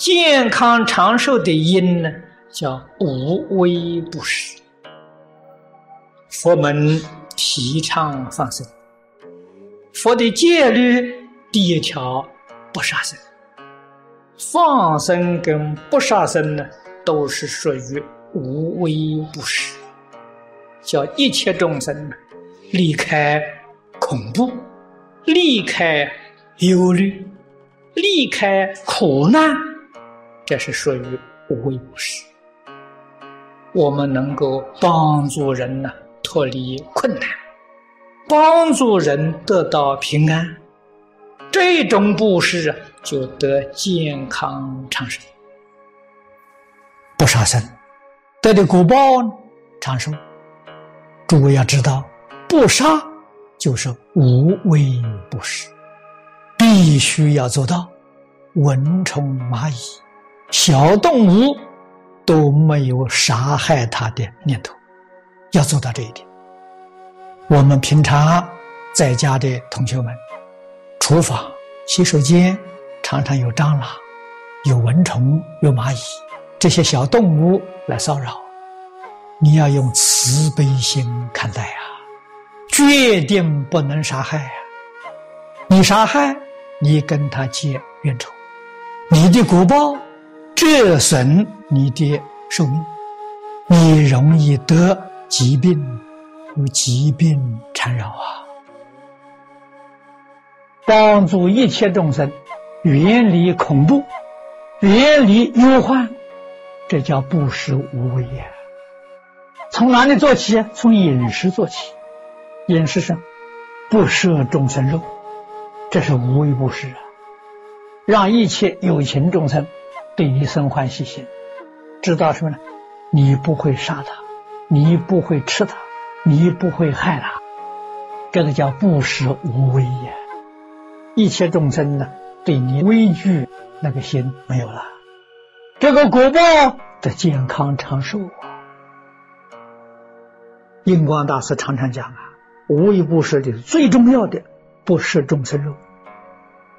健康长寿的因呢，叫无微不施。佛门提倡放生，佛的戒律第一条不杀生。放生跟不杀生呢，都是属于无微不施，叫一切众生呢离开恐怖，离开忧虑，离开苦难，这是属于无微不施。我们能够帮助人呢脱离困难，帮助人得到平安，这种布施啊。就得健康长寿，不杀生得的果报长寿。诸位要知道，不杀就是无微不施，必须要做到蚊虫蚂蚁、小动物都没有杀害它的念头，要做到这一点。我们平常在家的同学们，厨房、洗手间。常常有蟑螂、有蚊虫、有蚂蚁这些小动物来骚扰，你要用慈悲心看待啊，决定不能杀害啊！你杀害，你跟他结冤仇，你的果报折损你的寿命，你容易得疾病，有疾病缠绕啊！帮助一切众生。远离恐怖，远离忧患，这叫布施无为呀。从哪里做起？从饮食做起。饮食上不摄众生肉，这是无为布施啊。让一切有情众生对你生欢喜心，知道什么呢？你不会杀他，你不会吃他，你不会害他，这个叫不食无为呀。一切众生呢？对你畏惧那个心没有了，这个果报的健康长寿啊！印光大师常常讲啊，无为不施的最重要的不食众生肉，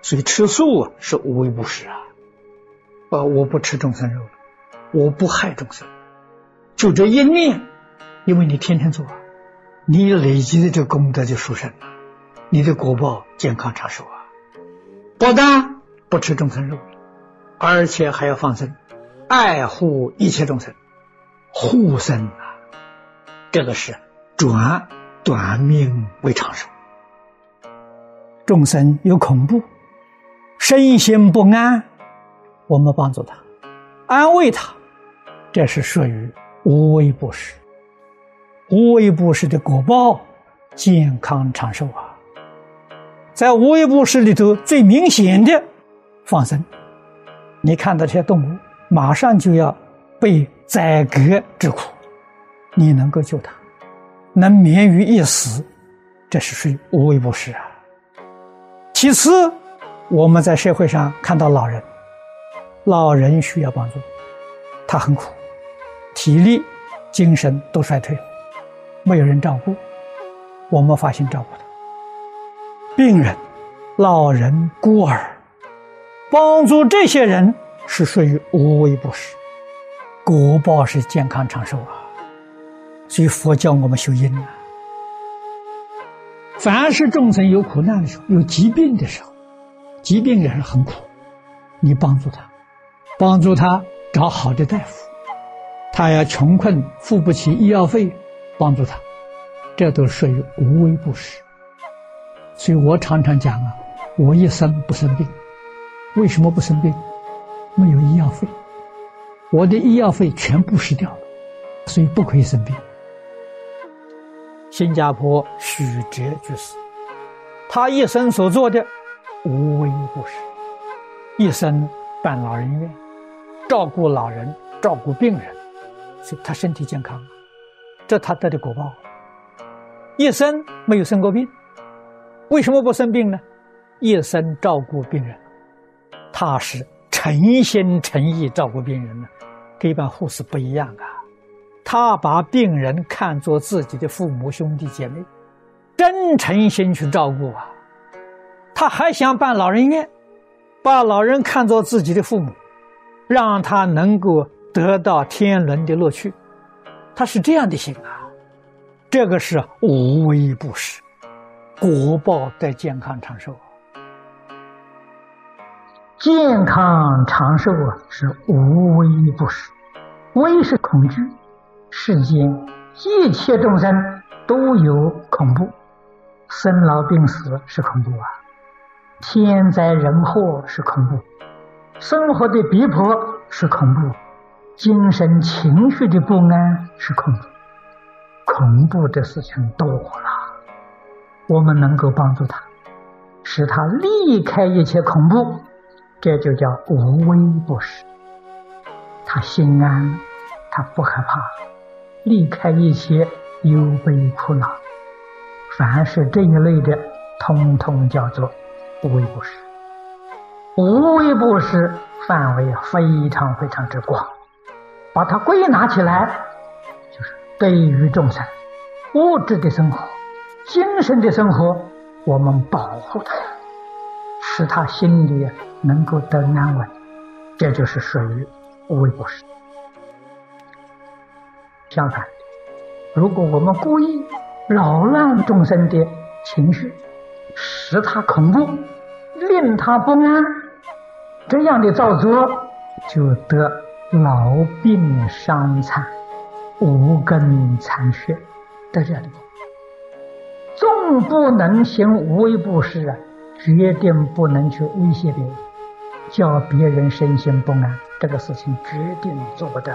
所以吃素啊是无为不施啊。啊，我不吃众生肉了，我不害众生，就这一念，因为你天天做，你累积的这功德就殊胜了，你的果报健康长寿啊。不但不吃众生肉，而且还要放生，爱护一切众生，护生啊！这个是转短命为长寿。众生有恐怖，身心不安，我们帮助他，安慰他，这是属于无微不施。无微不施的果报，健康长寿啊！在无微不施里头最明显的放生，你看到这些动物马上就要被宰割之苦，你能够救它，能免于一死，这是属于无微不施啊。其次，我们在社会上看到老人，老人需要帮助，他很苦，体力、精神都衰退了，没有人照顾，我们发心照顾他。病人、老人、孤儿，帮助这些人是属于无微不施，果报是健康长寿啊。所以佛教我们修因啊，凡是众生有苦难的时候、有疾病的时候，疾病也是很苦，你帮助他，帮助他找好的大夫，他要穷困付不起医药费，帮助他，这都属于无微不至。所以我常常讲啊，我一生不生病，为什么不生病？没有医药费，我的医药费全部失掉了，所以不可以生病。新加坡许哲居士，他一生所做的无微不至，一生办老人院，照顾老人，照顾病人，所以他身体健康，这他得的果报，一生没有生过病。为什么不生病呢？一生照顾病人，他是诚心诚意照顾病人呢，跟一般护士不一样啊。他把病人看作自己的父母兄弟姐妹，真诚心去照顾啊。他还想办老人院，把老人看作自己的父母，让他能够得到天伦的乐趣。他是这样的心啊，这个是无微不施，果报在健康长寿。健康长寿啊，是无微不施。微是恐惧，世间一切众生都有恐怖，生老病死是恐怖啊，天灾人祸是恐怖，生活的逼迫是恐怖，精神情绪的不安是恐怖，恐怖的事情多了，我们能够帮助他，使他离开一切恐怖。这就叫无微不至，他心安，他不害怕，离开一切忧悲苦恼，凡是这一类的，通通叫做无微不至。无微不施范围非常非常之广，把它归纳起来，就是对于众生物质的生活、精神的生活，我们保护他，使他心里。能够得安稳，这就是属于无微不施。相反，如果我们故意扰乱众生的情绪，使他恐怖，令他不安，这样的造作就得老病伤残、无根残血的这里。纵不能行无微不施啊，决定不能去威胁别人。叫别人身心不安，这个事情决定做不得。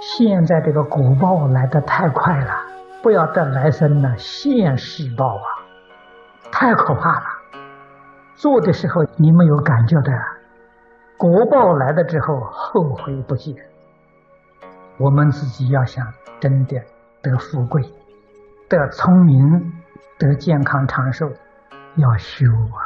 现在这个果报来得太快了，不要等来生了，现世报啊，太可怕了。做的时候你没有感觉的，国报来了之后后悔不及。我们自己要想真的得富贵、得聪明、得健康长寿，要修啊。